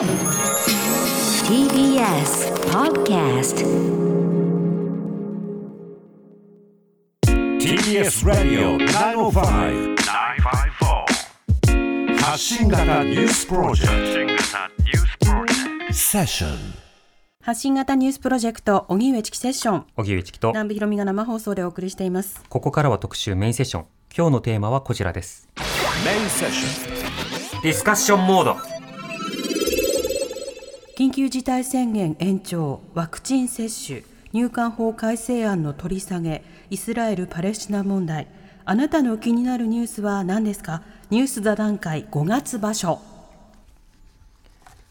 TBS Podcast TBS ラディオ905-954発信型ニュースプロジェクト。セッション発信型ニュースプロジェクト荻上チキセッション。荻上チキと。南部ひろみが生放送でお送りしています。ここからは特集メインセッション。今日のテーマはこちらです。メインセッシディスカッションモード緊急事態宣言延長ワクチン接種入管法改正案の取り下げイスラエル・パレスチナ問題。あなたの気になるニュースは何ですか？ニュース座談会5月場所。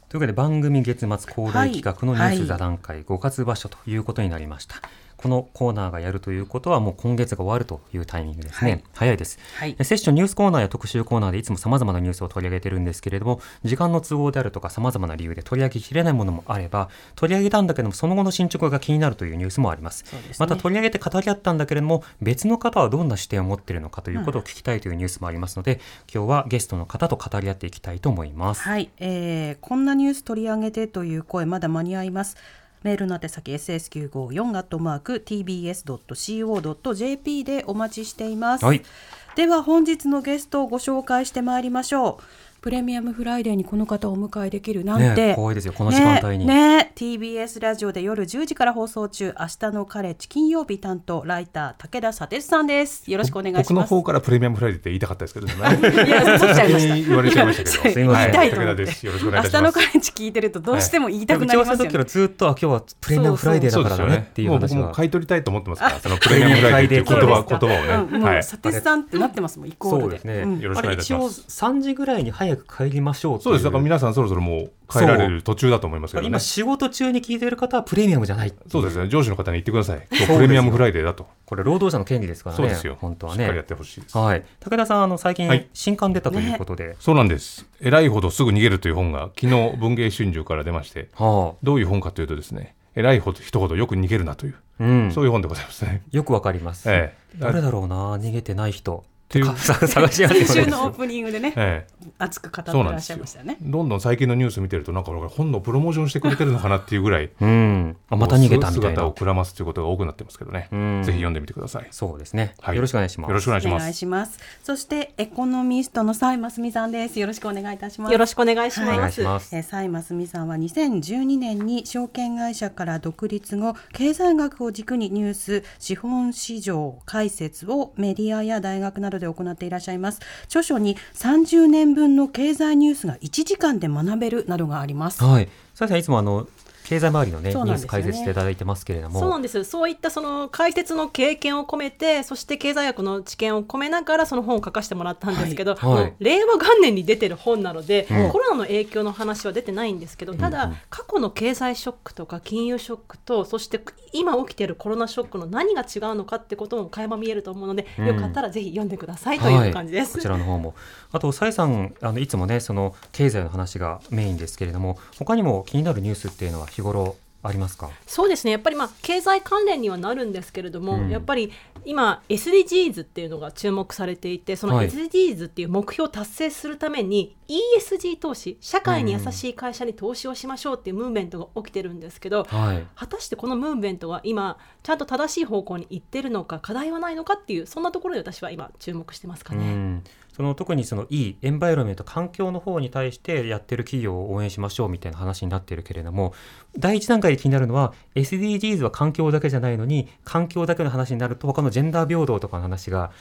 というわけで番組月末恒例企画のニュース座談会5月場所ということになりました、このコーナーがやるということはもう今月が終わるというタイミングですね、はい。早いです、はい。セッションニュースコーナーや特集コーナーでいつも様々なニュースを取り上げてるんですけれども時間の都合であるとか様々な理由で取り上げきれないものもあれば取り上げたんだけどもその後の進捗が気になるというニュースもあります。ね。また取り上げて語り合ったんだけれども別の方はどんな視点を持っているのかということを聞きたいというニュースもありますので、今日はゲストの方と語り合っていきたいと思います。はい、えー、こんなニュース取り上げてという声まだ間に合いますメールの宛先 ss954 アットマーク tbs.co.jp でお待ちしています、はい。では本日のゲストをご紹介してまいりましょうプレミアムフライデーにこの方をお迎えできるなんて、ねえ光栄ですよこの時間帯にねね TBS ラジオで夜10時から放送中明日のカレッジ金曜日担当ライター武田砂鉄さんですよろしくお願いします僕の方からプレミアムフライデーって言いたかったですけどね。いや取っちゃいました言われちゃいましたけど。すいませいたいと思って武田です。よろしくお願いい明日のたします。カレッジ聞いてるとどうしても言いたくなり打ち合わますよねせの時からずっとあ今日はプレミアムフライデーだからだねっていうもう僕話はも買い取りたいと思ってますから、そのプレミアムフライデーっていう言葉、言葉をね。うん、もはい。う砂鉄さんってなってますもんイコールでそうですね、んよろしくお願いいたしますあれ一応3時ぐらいに早く帰りましょうそうです。だから皆さんそろそろもう帰られる途中だと思いますけどね今。仕事中に聞いてる方はプレミアムじゃないそうですね。上司の方に言ってください。今日プレミアムフライデーだと。これ労働者の権利ですからねそうですよ。本当はねしっかりやってほしいです。はい武田さんあの最近はい新刊出たということで、そうなんです。偉いほどすぐ逃げるという本が昨日文藝春秋から出まして、はどういう本かというとですね、偉いほど人ほどよく逃げるなという、あうん、そういう本でございますね。よくわかります、ええ誰だろうな逃げてない人っていう。か探し合って先週のオープニングでねええ。熱く語ってらっしゃいましたよね。どんどん最近のニュース見てるとなんか俺本のプロモーションしてくれてるのかなっていうぐらいうん。あまた逃げたみたいな。姿をくらますということが多くなってますけどね、うん。ぜひ読んでみてください。そうですね、はい。よろしくお願いします。よろしくお願いしお願います。しますそしてエコノミストの蔡真澄さんです。よろしくお願いいたします。よろしくお願いしおます。願いします、えー蔡真澄さんは2012年に証券会社から独立後経済学を軸にニュース資本市場解説をメディアや大学などで行っていらっしゃいます。著書に30年分の経済ニュースが1時間で学べるなどがあります。はい。さやさんいつもあの経済周りのねニュース解説していただいてますけれども。そうなんです。そういったその解説の経験を込めてそして経済学の知見を込めながらその本を書かせてもらったんですけど、はい。はい。令和元年に出てる本なので、うん。コロナの影響の話は出てないんですけどただ、過去の経済ショックとか金融ショックとそして今起きているコロナショックの何が違うのかってことも垣間見えると思うので、うん。よかったらぜひ読んでくださいという感じです。はい、こちらの方も。あと、さえさんあのいつもねその経済の話がメインですけれども他にも気になるニュースっていうのは日頃ありますか？そうですね。やっぱりまあ経済関連にはなるんですけれども、うん。やっぱり今 SDGs っていうのが注目されていてそのはい。SDGs っていう目標を達成するために ESG 投資社会に優しい会社に投資をしましょうっていうムーブメントが起きてるんですけど、はい。果たしてこのムーブメントは今ちゃんと正しい方向に行ってるのか課題はないのかっていうそんなところで私は今注目してますかうね。その特にそのいいエンバイロメント環境の方に対してやってる企業を応援しましょうみたいな話になってるけれども第一段階で気になるのは SDGs は環境だけじゃないのに環境だけの話になると他のジェンダー平等とかの話が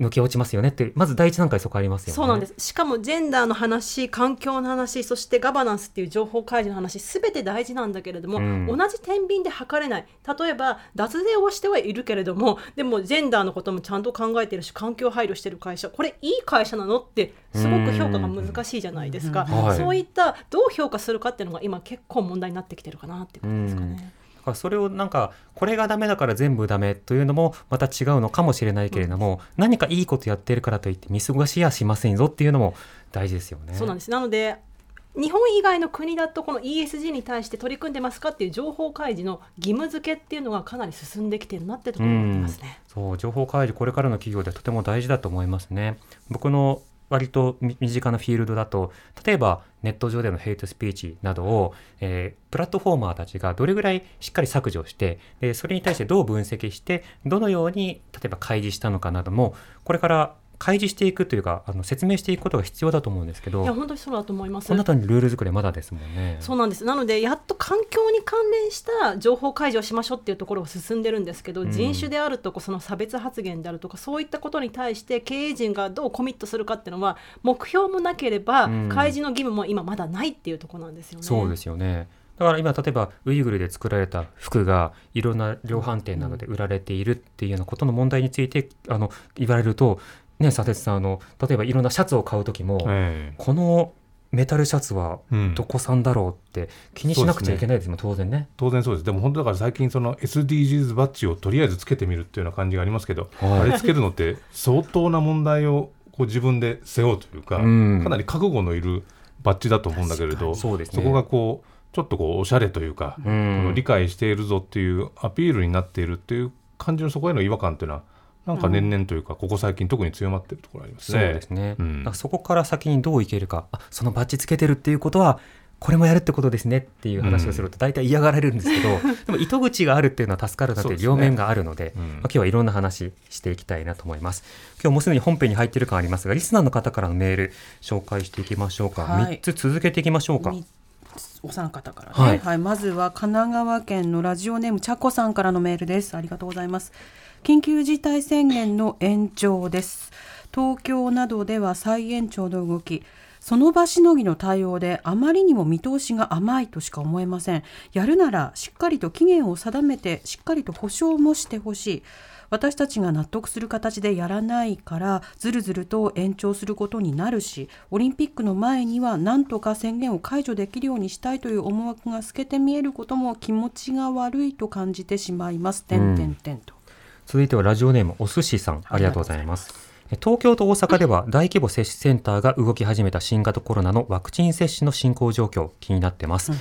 抜け落ちますよねってまず第一段階そこありますよね。そうなんです。しかもジェンダーの話環境の話そしてガバナンスっていう情報開示の話すべて大事なんだけれども、うん。同じ天秤で測れない。例えば脱税をしてはいるけれどもでもジェンダーのこともちゃんと考えてるし環境配慮してる会社これいい会社なのってすごく評価が難しいじゃないですか、うん。はい。そういったどう評価するかっていうのが今結構問題になってきてるかなっていう感じですかね。だからそれをなんかこれがダメだから全部ダメというのもまた違うのかもしれないけれども、何かいいことやってるからといって見過ごしやしませんぞっていうのも大事ですよね。そうなんですなので日本以外の国だとこの ESG に対して取り組んでますかっていう情報開示の義務付けっていうのがかなり進んできてるなってところに思いますね。そう情報開示これからの企業でとても大事だと思いますね僕の割と身近なフィールドだと例えばネット上でのヘイトスピーチなどを、えープラットフォーマーたちがどれぐらいしっかり削除してでそれに対してどう分析してどのように例えば開示したのかなどもこれから開示していくというかあの説明していくことが必要だと思うんですけどいや本当にそうだと思いますこの辺りルール作りまだですもんね。そうなんですなのでやっと環境に関連した情報開示をしましょうっていうところが進んでるんですけど、うん人種であるとかその差別発言であるとかそういったことに対して経営陣がどうコミットするかっていうのは目標もなければうん開示の義務も今まだないっていうところなんですよね。そうですよね。だから今例えばウイグルで作られた服がいろんな量販店などで売られているっていうようなことの問題についてあの言われるとね佐哲さんあの例えばいろんなシャツを買う時も、ええ。このメタルシャツはうん。どこ産だろうって気にしなくちゃいけないですもん、当然ね。当然そうです。でも本当だから最近その SDGs バッジをとりあえずつけてみるっていうような感じがありますけど、はい。あれつけるのって相当な問題をこう自分で背負うというか、うん。かなり覚悟のいるバッジだと思うんだけれどそうですね。こがこうちょっとこうおしゃれというか、うこのん理解しているぞっていうアピールになっているっていう感じのそこへの違和感っていうのはなんか年々というかここ最近特に強まってるところありますそうね。ですね、うん。そこから先にどういけるかあそのバッジつけてるっていうことはこれもやるってことですねっていう話をすると大体嫌がられるんですけど、でも糸口があるっていうのは助かるなっていう両面があるのでうん。まあ、今日はいろんな話していきたいなと思います。今日もうすでに本編に入っている感ありますがリスナーの方からのメール紹介していきましょうか、はい。3つ続けていきましょうか。みお三方からね、ははい。いまずは神奈川県のラジオネームちゃこさんからのメールです。ありがとうございます緊急事態宣言の延長です。東京などでは再延長の動きその場しのぎの対応であまりにも見通しが甘いとしか思えません。やるならしっかりと期限を定めてしっかりと保証もしてほしい。私たちが納得する形でやらないからずるずると延長することになるしオリンピックの前には何とか宣言を解除できるようにしたいという思惑が透けて見えることも気持ちが悪いと感じてしまいます。てんてんてんと。続いてはラジオネームお寿司さん。ありがとうございます。東京と大阪では大規模接種センターが動き始めた新型コロナのワクチン接種の進行状況気になってます、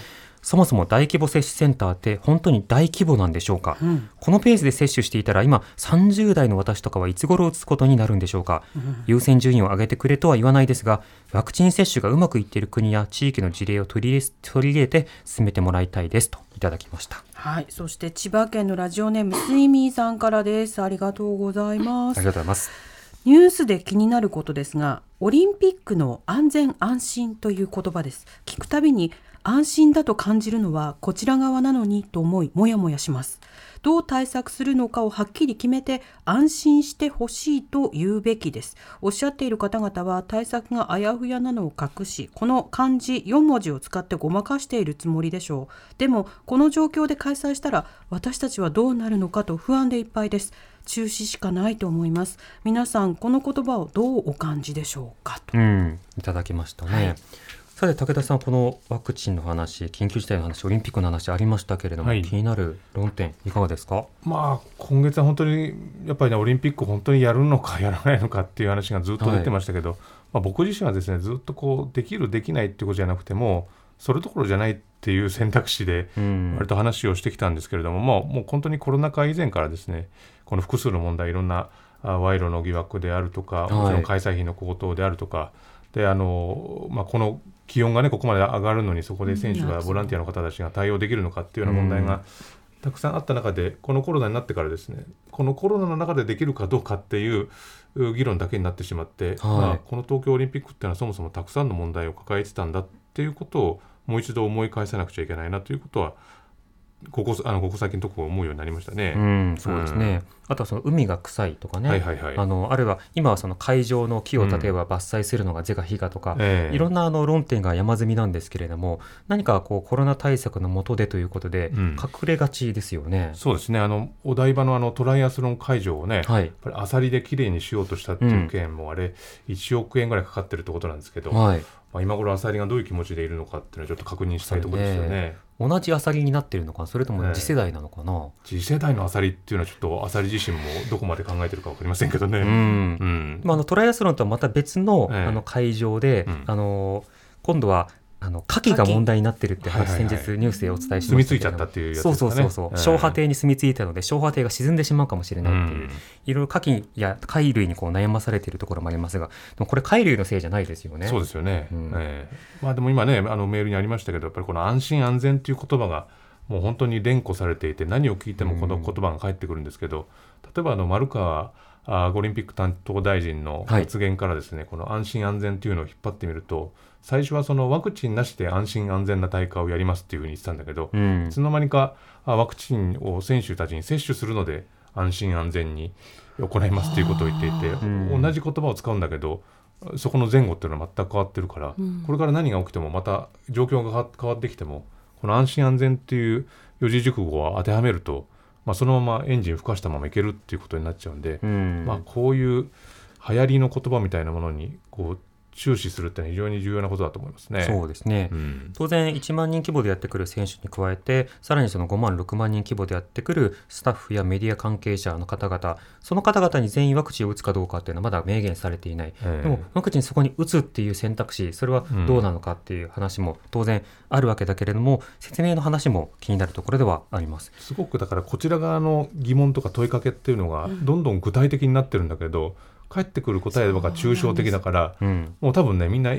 そもそも大規模接種センターって本当に大規模なんでしょうか、ん。このペースで接種していたら今30代の私とかはいつ頃打つことになるんでしょうか、優先順位を上げてくれとは言わないですがワクチン接種がうまくいっている国や地域の事例を取り入れ取り入れて進めてもらいたいですといただきました。はい、そして千葉県のラジオネームスイミーさんからです。ありがとうございます。あり。がとうございます。ニュースで気になることですが、オリンピックの安全安心という言葉です。聞くたびに安心だと感じるのはこちら側なのにと思い、もやもやします。どう対策するのかをはっきり決めて安心してほしいと言うべきです。おっしゃっている方々は対策があやふやなのを隠し、この漢字4文字を使ってごまかしているつもりでしょう。でも、この状況で開催したら私たちはどうなるのかと不安でいっぱいです。中止しかないと思います。皆さん、この言葉をどうお感じでしょうかと。うん、いただきましたね。はいさて武田さんこのワクチンの話緊急事態の話オリンピックの話ありましたけれども、はい。気になる論点いかがですか？まあ今月は本当にやっぱりねオリンピック本当にやるのかやらないのかっていう話がずっと出てましたけど、まあ、僕自身はですねずっとこうできるできないっていうことじゃなくてもそれどころじゃないっていう選択肢でうん。割と話をしてきたんですけれども、まあ、もう本当にコロナ禍以前からですねこの複数の問題いろんなあ賄賂の疑惑であるとかもちろん開催費の高騰であるとか、であのまあ、この気温がねここまで上がるのにそこで選手がボランティアの方たちが対応できるのかっていうような問題がたくさんあった中でこのコロナになってからですねこのコロナの中でできるかどうかっていうう議論だけになってしまって、まあ、この東京オリンピックっていうのはそもそもたくさんの問題を抱えてたんだっていうことをもう一度思い返さなくちゃいけないなということはここあのここ最近のところ思うようになりましたね。うん、そうですね、あとはその海が臭いとかね、はいはいはい。あのあるいは今はその海上の木を例えば伐採するのが是か非かとか、ええ。いろんなあの論点が山積みなんですけれども何かこうコロナ対策の下でということでうん。隠れがちですよね。そうですね。あのお台場のあのトライアスロン会場をね、はい。やっぱりアサリできれいにしようとしたっていう件もあれ、1億円ぐらいかかってるってことなんですけど、はい、まあ、今頃アサリがどういう気持ちでいるのかっていうのはちょっと確認したいところですよね。同じアサリになっているのかそれとも次世代なのかな、次世代のアサリっていうのはちょっとアサリ自身もどこまで考えてるか分かりませんけどね。うん。うん。まあ、あのトライアスロンとはまた別の,、ええ。あの会場で、うん。あの今度はあの牡蠣が問題になってるって話、はいはいはい。先日ニュースでお伝えし住み着いちゃったっていうやつね。そうそうそう、ええ消波堤に住み着いたので消波堤が沈んでしまうかもしれないっていう、うん。いろいろ牡蠣や貝類にこう悩まされているところもありますがでもこれ貝類のせいじゃないですよね。そうですよね、うん。ええ。まあでも今ねあのメールにありましたけどやっぱりこの安心安全という言葉がもう本当に連呼されていて何を聞いてもこの言葉が返ってくるんですけど、例えばあの丸川あオリンピック担当大臣のはい。発言からですね、この安心安全というのを引っ張ってみると最初はそのワクチンなしで安心安全な大会をやりますっていうふうに言ってたんだけど、うん。いつの間にかあワクチンを選手たちに接種するので安心安全に行いますということを言っていて、うん。同じ言葉を使うんだけどそこの前後っていうのは全く変わってるから、これから何が起きてもまた状況が変わってきてもこの安心安全っていう四字熟語を当てはめると、まあ、そのままエンジン吹かしたままいけるっていうことになっちゃうんで、うん。まあ、こういう流行りの言葉みたいなものにこう注視するっていうのは非常に重要なことだと思いますね。そうですね、うん。当然1万人規模でやってくる選手に加えてさらにその5万6万人規模でやってくるスタッフやメディア関係者の方々その方々に全員ワクチンを打つかどうかっていうのはまだ明言されていない、ええ。でもワクチンそこに打つっていう選択肢それはどうなのかっていう話も当然あるわけだけれども説明の話も気になるところではあります。すごくだからこちら側の疑問とか問いかけっていうのがどんどん具体的になってるんだけど、返ってくる答えが抽象的だからうんもう多分ねみんな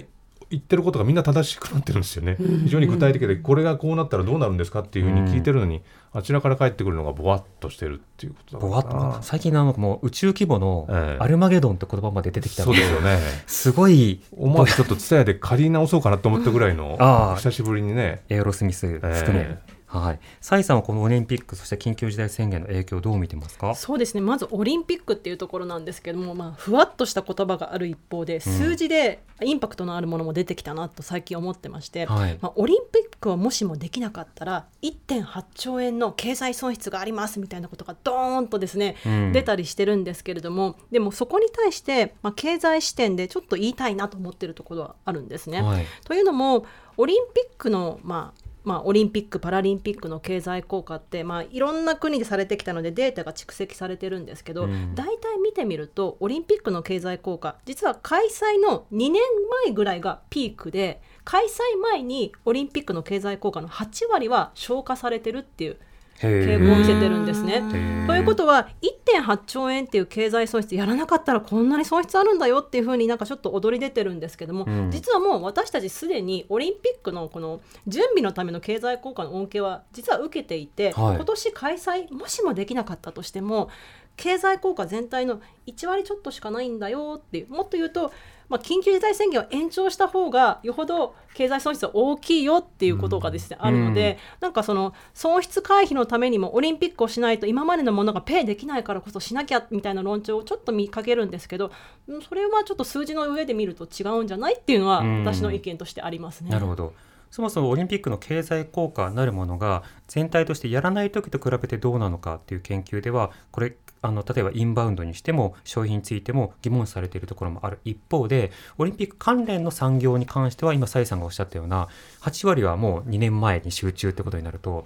言ってることがみんな正しくなってるんですよね、非常に具体的でこれがこうなったらどうなるんですかっていうふうに聞いてるのに、あちらから返ってくるのがぼわっとしてるっていうことだからな。と最近のもう宇宙規模のええ。アルマゲドンって言葉まで出てきたので、そうですよね。すごい思わずちょっと蔦屋で借り直そうかなと思ったぐらいの久しぶりにね。エアロスミス含め、えはい、サイさんはこのオリンピックそして緊急事態宣言の影響をどう見てますか？そうですね。まずオリンピックっていうところなんですけども、まあ、ふわっとした言葉がある一方で数字でインパクトのあるものも出てきたなと最近思ってまして、はい。まあ、オリンピックをもしもできなかったら1.8兆円の経済損失がありますみたいなことがドーンとですね、うん。出たりしてるんですけれどもでもそこに対して、まあ、経済視点でちょっと言いたいなと思ってるところはあるんですね。はい。というのもオリンピックの、まあまあ、オリンピック・パラリンピックの経済効果って、まあ、いろんな国でされてきたのでデータが蓄積されてるんですけど、うん。大体見てみるとオリンピックの経済効果実は開催の2年前ぐらいがピークで開催前にオリンピックの経済効果の8割は消化されてるっていう傾向を見せてるんですね。ということは1.8兆円っていう経済損失やらなかったらこんなに損失あるんだよっていうふうになんかちょっと踊り出てるんですけども、うん。実はもう私たちすでにオリンピックのこの準備のための経済効果の恩恵は実は受けていて、はい。今年開催もしもできなかったとしても経済効果全体の1割ちょっとしかないんだよってもっと言うと、まあ、緊急事態宣言を延長した方がよほど経済損失は大きいよっていうことがですね、あるので、なんかその損失回避のためにもオリンピックをしないと今までのものがペイできないからこそしなきゃみたいな論調をちょっと見かけるんですけどうんそれはちょっと数字の上で見ると違うんじゃないっていうのはうん。私の意見としてありますね。なるほど。そもそもオリンピックの経済効果なるものが全体としてやらない時と比べてどうなのかっていう研究ではこれあの例えばインバウンドにしても消費についても疑問視されているところもある。一方でオリンピック関連の産業に関しては今蔡さんがおっしゃったような8割はもう2年前に集中ってことになると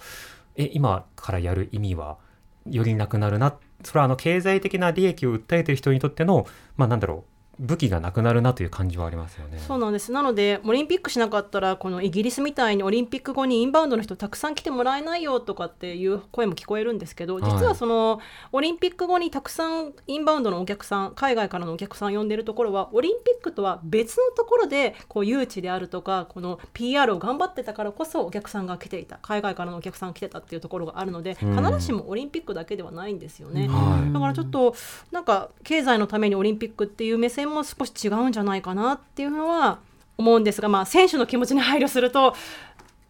え今からやる意味はよりなくなるな。それはあの経済的な利益を訴えている人にとってのまあなんだろう武器がなくなるなという感じはありますよね。そうなんですなのでオリンピックしなかったらこのイギリスみたいにオリンピック後にインバウンドの人たくさん来てもらえないよとかっていう声も聞こえるんですけど実はそのオリンピック後にたくさんインバウンドのお客さん海外からのお客さん呼んでるところはオリンピックとは別のところでこう誘致であるとかこの PR を頑張ってたからこそお客さんが来ていた海外からのお客さんが来てたっていうところがあるので必ずしもオリンピックだけではないんですよね。はいだからちょっとなんか経済のためにオリンピックっていう目線も少し違うんじゃないかなっていうのは思うんですが、まあ、選手の気持ちに配慮すると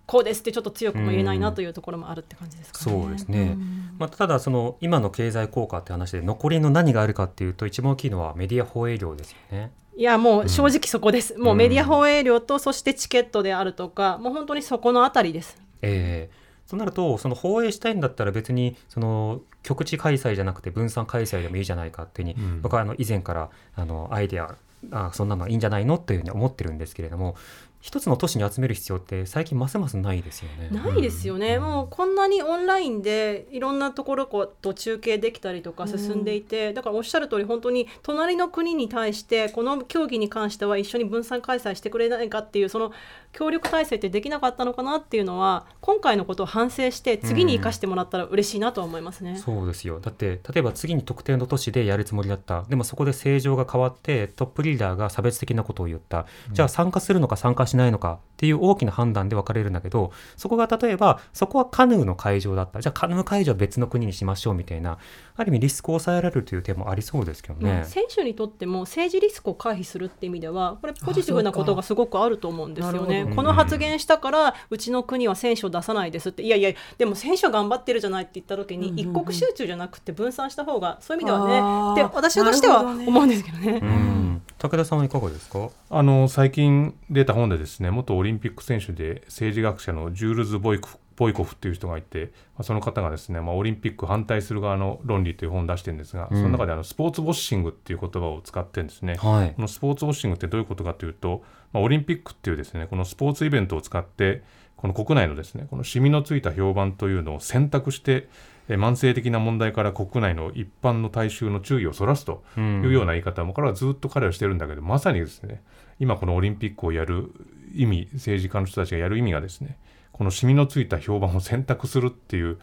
こうですってちょっと強くも言えないなというところもあるって感じですかね。そうですね、まあ、ただその今の経済効果って話で残りの何があるかっていうと一番大きいのはメディア放映量ですよね。いやもう正直そこです、もうメディア放映量とそしてチケットであるとかもう本当にそこのあたりです。えーとなるとその放映したいんだったら別にその局地開催じゃなくて分散開催でもいいじゃないかっていうふうに、うん。僕はあの以前からあのアイデアあそんなのいいんじゃないのというふうに思ってるんですけれども一つの都市に集める必要って最近ますますないですよね。ないですよね、もうこんなにオンラインでいろんなところと中継できたりとか進んでいて、だからおっしゃる通り本当に隣の国に対してこの競技に関しては一緒に分散開催してくれないかっていうその協力体制ってできなかったのかなっていうのは今回のことを反省して次に生かしてもらったら嬉しいなとは思いますね。そうですよ。だって例えば次に特定の都市でやるつもりだった。でもそこで政情が変わってトップリーダーが差別的なことを言った。じゃあ参加するのか参加しないのかっていう大きな判断で分かれるんだけどそこが例えばそこはカヌーの会場だった。じゃあカヌー会場は別の国にしましょうみたいなある意味リスクを抑えられるという点もありそうですけどね。選手にとっても政治リスクを回避するって意味ではこれポジティブなことがすごくあると思うんですよね。この発言したからうちの国は選手を出さないですって。いやいやでも選手は頑張ってるじゃないって言った時に、一国集中じゃなくて分散した方がそういう意味ではねって私としては思うんですけどね。うん。武田さんはいかがですか？あの最近出た本でですね元オリンピック選手で政治学者のジュールズ・ボイコフボイコフっていう人がいて、まあ、その方がですね、まあ、オリンピック反対する側の論理という本を出してるんですが、うん、その中であのスポーツウォッシングっていう言葉を使ってるんですね、はい、このスポーツウォッシングってどういうことかというと、まあ、オリンピックっていうですねこのスポーツイベントを使ってこの国内のですねこのシミのついた評判というのを洗濯して慢性的な問題から国内の一般の大衆の注意をそらすというような言い方も、これはずっと彼はしてるんだけどまさにですね今このオリンピックをやる意味政治家の人たちがやる意味がですねこのシミのついた評判を選択するっていう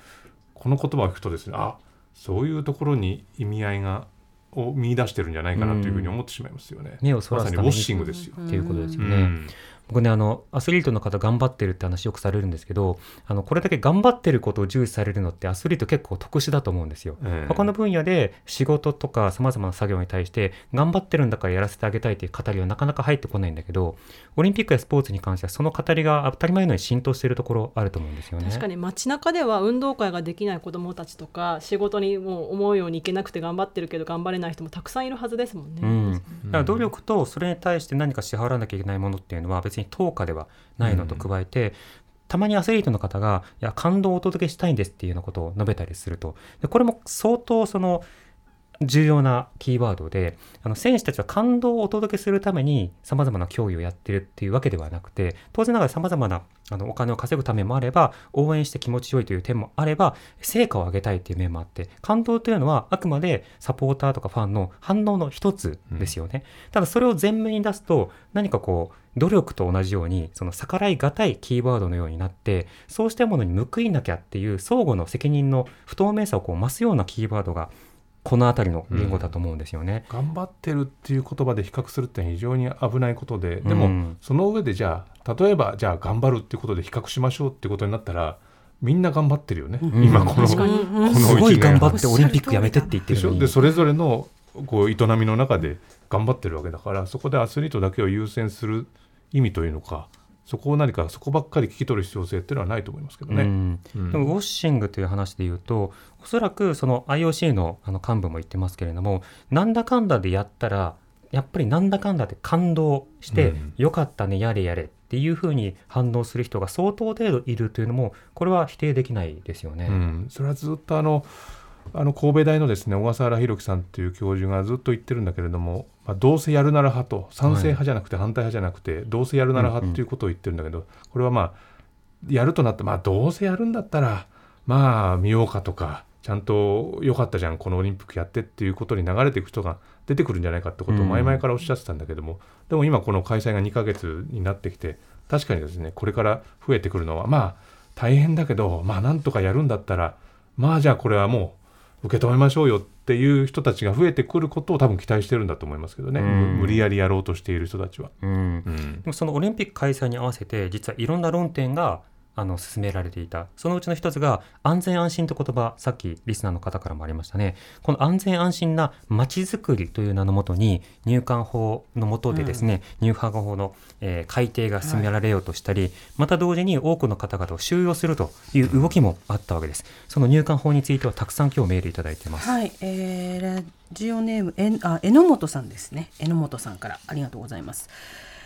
この言葉を聞くとですねあそういうところに意味合いがを見出してるんじゃないかなというふうに思ってしまいますよね。目をそらすまさにウォッシングですよ。っていうことですよね。うん僕ねあのアスリートの方頑張ってるって話よくされるんですけどあのこれだけ頑張ってることを重視されるのってアスリート結構特殊だと思うんですよ。えー、他の分野で仕事とかさまざまな作業に対して頑張ってるんだからやらせてあげたいっていう語りはなかなか入ってこないんだけどオリンピックやスポーツに関してはその語りが当たり前のように浸透しているところあると思うんですよね。確かに街中では運動会ができない子どもたちとか仕事にもう思うようにいけなくて頑張ってるけど頑張れない人もたくさんいるはずですもんね。うん、だから努力とそれに対して何か支払わなきゃいけないものっていうのは別に等価ではないのと加えて、うん、たまにアスリートの方が「いや感動をお届けしたいんです」っていうようなことを述べたりすると。でこれも相当その重要なキーワードであの選手たちは感動をお届けするためにさまざまな競技をやってるっていうわけではなくて当然ながらさまざまなあのお金を稼ぐためもあれば応援して気持ちよいという点もあれば成果を上げたいっていう面もあって感動というのはあくまでサポーターとかファンの反応の一つですよね、うん、ただそれを前面に出すと何かこう努力と同じようにその逆らいがたいキーワードのようになってそうしたものに報いなきゃっていう相互の責任の不透明さをこう増すようなキーワードがこの辺りの言語だと思うんですよね、うん、頑張ってるっていう言葉で比較するって非常に危ないことででも、その上でじゃあ例えばじゃあ頑張るっていうことで比較しましょうってことになったらみんな頑張ってるよね、うん、今このこのすごい頑張ってオリンピックやめてって言ってるででそれぞれのこう営みの中で頑張ってるわけだからそこでアスリートだけを優先する意味というのかそこを何かそこばっかり聞き取る必要性っていうのはないと思いますけどね。うんうん、でもウォッシングという話で言うとおそらくその IOC のあの幹部も言ってますけれどもなんだかんだでやったらやっぱりなんだかんだで感動して、うん、よかったねやれやれっていうふうに反応する人が相当程度いるというのもこれは否定できないですよね。それはずっとあのあの神戸大のですね小笠原弘樹さんっていう教授がずっと言ってるんだけれども、まあ、どうせやるなら派と賛成派じゃなくて反対派じゃなくて、どうせやるなら派っていうことを言ってるんだけど、これはまあやるとなってまあどうせやるんだったらまあ見ようかとかちゃんと良かったじゃんこのオリンピックやってっていうことに流れていく人が出てくるんじゃないかってことを前々からおっしゃってたんだけども、でも今この開催が2ヶ月になってきて確かにですねこれから増えてくるのはまあ大変だけどまあなんとかやるんだったらまあじゃあこれはもう受け止めましょうよっていう人たちが増えてくることを多分期待してるんだと思いますけどね、無理やりやろうとしている人たちは。うん、でもそのオリンピック開催に合わせて実はいろんな論点があの進められていた。そのうちの一つが安全安心と言葉さっきリスナーの方からもありましたね。この安全安心なまちづくりという名のもとに入管法のもとでですね、うん、入管法の、えー、改定が進められようとしたり、はい、また同時に多くの方々を収容するという動きもあったわけです。その入管法についてはたくさん今日メールいただいてます。はい、えー、ラジオネームえあ榎本さんですね。榎本さんからありがとうございます。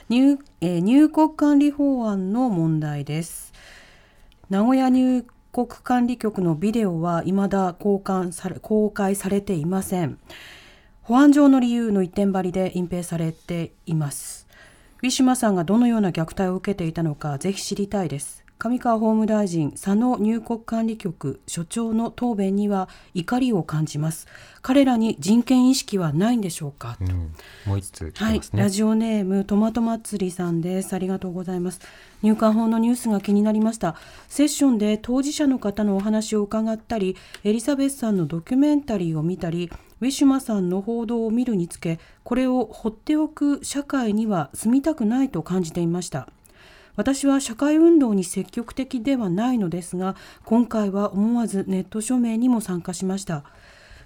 入,、えー、入国管理法案の問題です名古屋入国管理局のビデオは未だ公開され公開されていません。保安上の理由の一点張りで隠蔽されています。ウィシュマさんがどのような虐待を受けていたのかぜひ知りたいです。上川法務大臣佐野入国管理局所長の答弁には怒りを感じます彼らに人権意識はないんでしょうか、うん、もう一つ来はい。ラジオネームトマト祭りさんです。ありがとうございます。入管法のニュースが気になりました。セッションで当事者の方のお話を伺ったり、エリザベスさんのドキュメンタリーを見たり、ウィシュマさんの報道を見るにつけ、これを放っておく社会には住みたくないと感じていました。私は社会運動に積極的ではないのですが今回は思わずネット署名にも参加しました。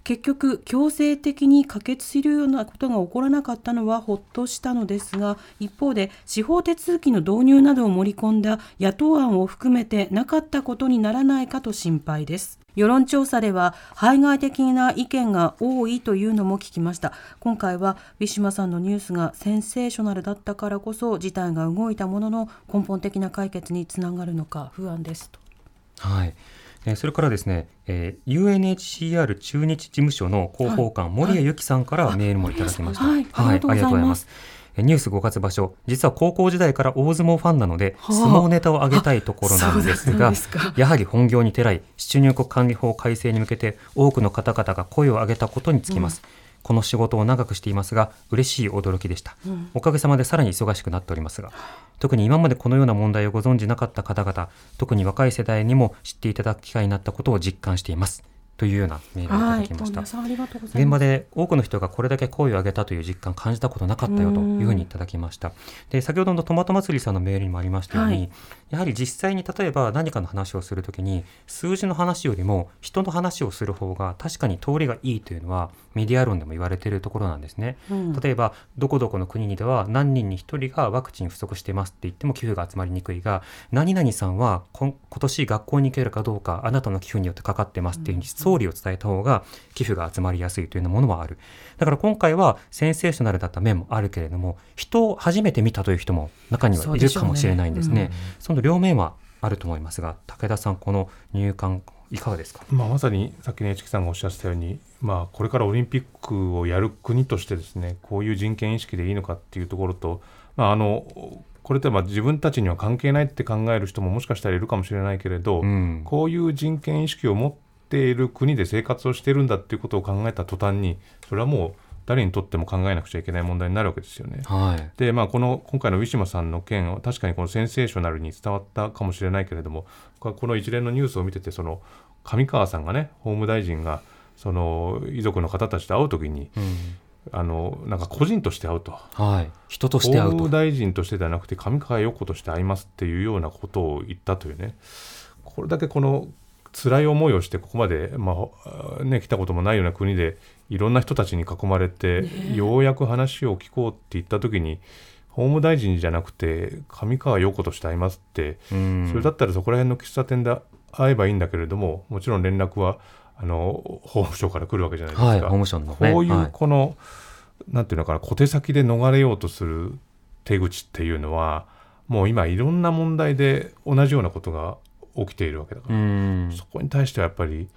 結局強制的に可決するようなことが起こらなかったのはほっとしたのですが一方で司法手続きの導入などを盛り込んだ野党案を含めてなかったことにならないかと心配です。世論調査では排外的な意見が多いというのも聞きました。今回はウィシュマさんのニュースがセンセーショナルだったからこそ事態が動いたものの根本的な解決につながるのか不安ですと。はい。えーそれからですね、えー UNHCR 中日事務所の広報官、森谷由紀さんからメールもいただきました。はい。ありがとうございます。えーニュース5月場所、実は高校時代から大相撲ファンなので、はあ相撲ネタを上げたいところなんですがやはり本業にてらい、出入国管理法改正に向けて多くの方々が声を上げたことにつきます。この仕事を長くしていますが、嬉しい驚きでした。おかげさまでさらに忙しくなっておりますが、特に今までこのような問題をご存じなかった方々、特に若い世代にも知っていただく機会になったことを実感しています。というようなメールをいたはいだきました。皆さんありがとうござい現場で多くの人がこれだけ声を上げたという実感感じたことなかったよというふうにいただきました。で先ほどのトマト祭りさんのメールにもありましたように、はいやはり実際に例えば何かの話をするときに数字の話よりも人の話をする方が確かに通りがいいというのはメディア論でも言われているところなんですね。うん例えばどこどこの国にでは何人に1人がワクチン不足してますって言っても寄付が集まりにくいが何々さんはこん今年学校に行けるかどうかあなたの寄付によってかかってますっていうふうにストーリーを伝えた方が寄付が集まりやすいというようなものはある。だから今回はセンセーショナルだった面もあるけれども人を初めて見たという人も中にはいるかもしれないんですね。その両面はあると思いますが武田さんこの入管いかがですか？まあ、まさにさっきの HK さんがおっしゃってたように、まあ、これからオリンピックをやる国としてですねこういう人権意識でいいのかっていうところと、まあ、あのこれってまあ自分たちには関係ないって考える人ももしかしたらいるかもしれないけれど、うん。こういう人権意識を持っている国で生活をしているんだっていうことを考えた途端にそれはもう誰にとっても考えなくちゃいけない問題になるわけですよね。はい。でまあ、この今回のウィシュマさんの件は確かにこのセンセーショナルに伝わったかもしれないけれどもこの一連のニュースを見ててその上川さんがね法務大臣がその遺族の方たちと会う時にうん。あのなんか個人として会うと。はい。人と法して会うと。務大臣としてではなくて上川陽子として会いますっていうようなことを言ったというね。これだけこの辛い思いをしてここまで、まあね、来たこともないような国でいろんな人たちに囲まれて、ようやく話を聞こうって言った時に法務大臣じゃなくて上川陽子として会いますって、うん。それだったらそこら辺の喫茶店で会えばいいんだけれどももちろん連絡はあの法務省から来るわけじゃないですか。はい法務省のね。こういはい。うこの、なんていうのかな小手先で逃れようとする手口っていうのはもう今いろんな問題で同じようなことが起きているわけだから、うん。そこに対してはやっぱり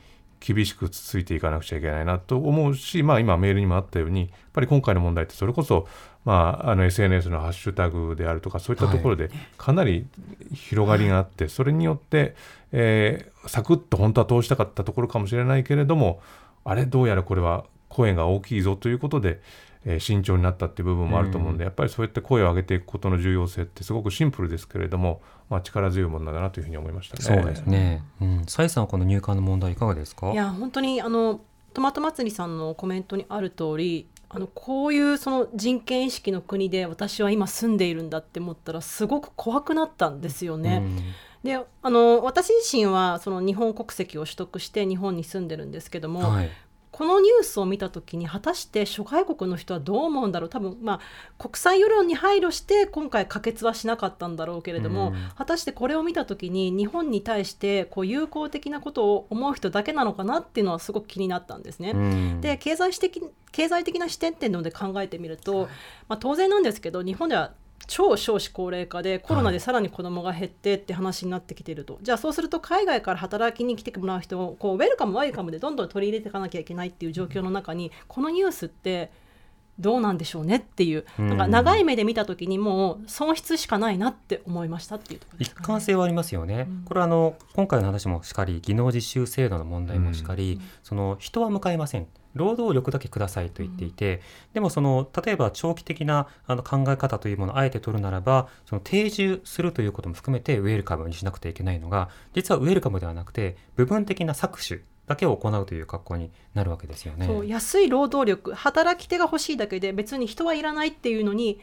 厳しくつついていかなくちゃいけないなと思うし、まあ、今メールにもあったようにやっぱり今回の問題ってそれこそ、まあ、あの SNS のハッシュタグであるとかそういったところでかなり広がりがあって、それによって、えーサクッと本当は通したかったところかもしれないけれどもあれどうやらこれは声が大きいぞということで、えー慎重になったっていう部分もあると思うんで、やっぱりそうやって声を上げていくことの重要性ってすごくシンプルですけれども、まあ、力強いものだなというふうに思いましたね。そうですね。うん、サイさんはこの入管の問題いかがですか？いや本当にあのトマト祭りさんのコメントにある通りあのこういうその人権意識の国で私は今住んでいるんだって思ったらすごく怖くなったんですよね。であの私自身はその日本国籍を取得して日本に住んでるんですけども。このニュースを見た時に果たして諸外国の人はどう思うんだろう？多分まあ国際世論に配慮して今回可決はしなかったんだろうけれども、うん。果たしてこれを見た時に日本に対してこう友好的なことを思う人だけなのかなっていうのはすごく気になったんですね。うん。で経済的経済的な視点っていうので考えてみると、まあ、当然なんですけど日本では超少子高齢化でコロナでさらに子どもが減ってって話になってきていると、じゃあそうすると海外から働きに来てもらう人をこうウェルカムワイルカムでどんどん取り入れていかなきゃいけないっていう状況の中にこのニュースってどうなんでしょうねっていう、うん。なんか長い目で見た時にもう損失しかないなって思いましたっていうところです一貫性はありますよね。うん。これはあの今回の話もしかり技能実習制度の問題もしかり、その人は迎えません。労働力だけくださいと言っていて、でもその例えば長期的なあの考え方というものをあえて取るならばその定住するということも含めてウェルカムにしなくてはいけないのが実はウェルカムではなくて部分的な搾取だけを行うという格好になるわけですよね。そう安い労働力働き手が欲しいだけで別に人はいらないっていうのに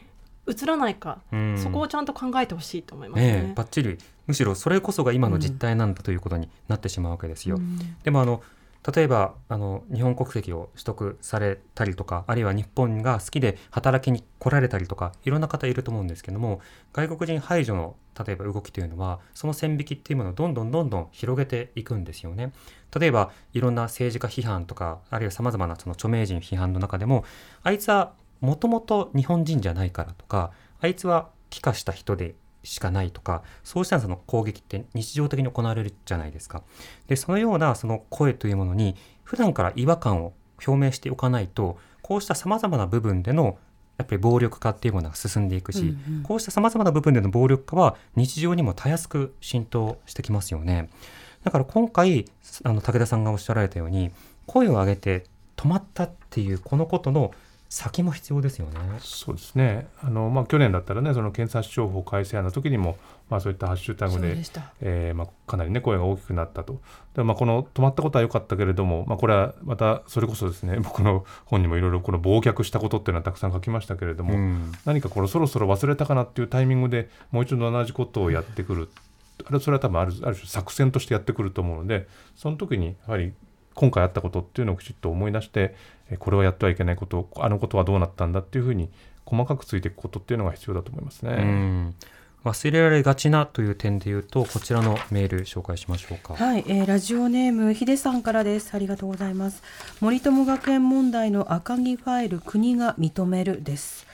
移らないか、うんそこをちゃんと考えてほしいと思いますね。ねえバッチリむしろそれこそが今の実態なんだということになってしまうわけですよ。でもあの例えばあの日本国籍を取得されたりとかあるいは日本が好きで働きに来られたりとかいろんな方いると思うんですけども外国人排除の例えば動きというのはその線引きっていうものをどんどんどんどん広げていくんですよね。例えばいろんな政治家批判とかあるいはさまざまなその著名人批判の中でもあいつはもともと日本人じゃないからとかあいつは帰化した人でしかないとかそうしたその攻撃って日常的に行われるじゃないですか。でそのようなその声というものに普段から違和感を表明しておかないとこうしたさまざまな部分でのやっぱり暴力化っていうものが進んでいくし、うんうんこうしたさまざまな部分での暴力化は日常にもたやすく浸透してきますよね。だから今回あの武田さんがおっしゃられたように声を上げて止まったっていうこのことの先も必要ですよね。そうですね。あの、まあ、去年だったらねその検察庁法改正案の時にも、まあ、そういったハッシュタグでそうでした。えーまあ、かなりね声が大きくなったと。で、まあ、この止まったことは良かったけれども、まあ、これはまたそれこそですね 僕の本にもいろいろこの忘却したことっていうのはたくさん書きましたけれども、うん。何かこのそろそろ忘れたかなっていうタイミングでもう一度同じことをやってくる。あれそれは多分あるある種作戦としてやってくると思うのでその時にやはり今回あったことっていうのをきちっと思い出してえこれはやってはいけないことあのことはどうなったんだっていうふうに細かくついていくことっていうのが必要だと思いますね。うん忘れられがちなという点で言うとこちらのメール紹介しましょうか。はい、えーラジオネームヒデさんからです。ありがとうございます。森友学園問題の赤木ファイル国が認めるです。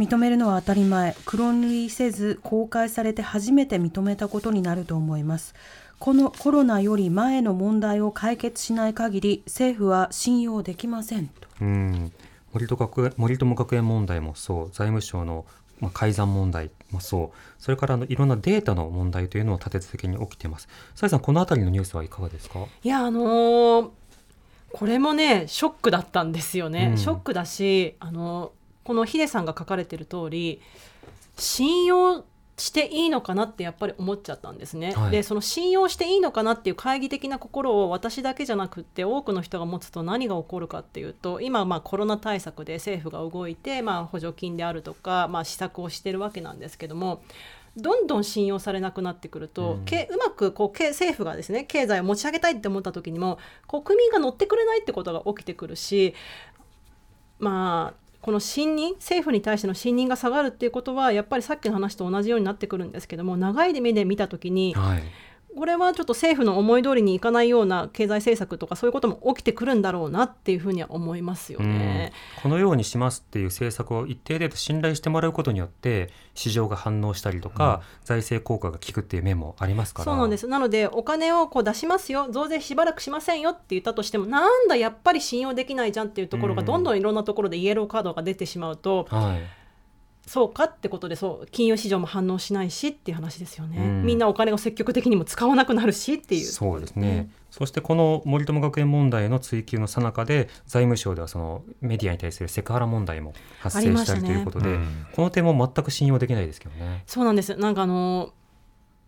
認めるのは当たり前。黒塗りせず公開されて初めて認めたことになると思います。このコロナより前の問題を解決しない限り政府は信用できませんと。うん森友学園森友学園問題もそう財務省の、まあ、改ざん問題もそうそれからあのいろんなデータの問題というのも立て続けに起きています。さやさんこのあたりのニュースはいかがですか？いやあのーこれもねショックだったんですよね、うんショックだしあのこのヒデさんが書かれてる通り信用していいのかなってやっぱり思っちゃったんですね、はい。でその信用していいのかなっていう懐疑的な心を私だけじゃなくって多くの人が持つと何が起こるかっていうと今まあコロナ対策で政府が動いてまあ補助金であるとかまあ施策をしてるわけなんですけどもどんどん信用されなくなってくると、うん。けうまくこうけ政府がですね経済を持ち上げたいって思った時にも国民が乗ってくれないってことが起きてくるしまあこの信任政府に対しての信任が下がるっていうことはやっぱりさっきの話と同じようになってくるんですけども長い目で見た時にはい。これはちょっと政府の思い通りにいかないような経済政策とかそういうことも起きてくるんだろうなっていうふうには思いますよね。うん。このようにしますっていう政策を一定程度信頼してもらうことによって市場が反応したりとか、財政効果が効くっていう面もありますから。そうなんです。なのでお金をこう出しますよ。増税しばらくしませんよって言ったとしてもなんだやっぱり信用できないじゃんっていうところがうん。どんどんいろんなところでイエローカードが出てしまうと、はいそうかってことでそう金融市場も反応しないしっていう話ですよね、うん。みんなお金を積極的にも使わなくなるしっていう。そうですね、そしてこの森友学園問題の追及の最中で財務省ではそのメディアに対するセクハラ問題も発生したりということで、うんこの点も全く信用できないですけどね。そうなんです。なんかあの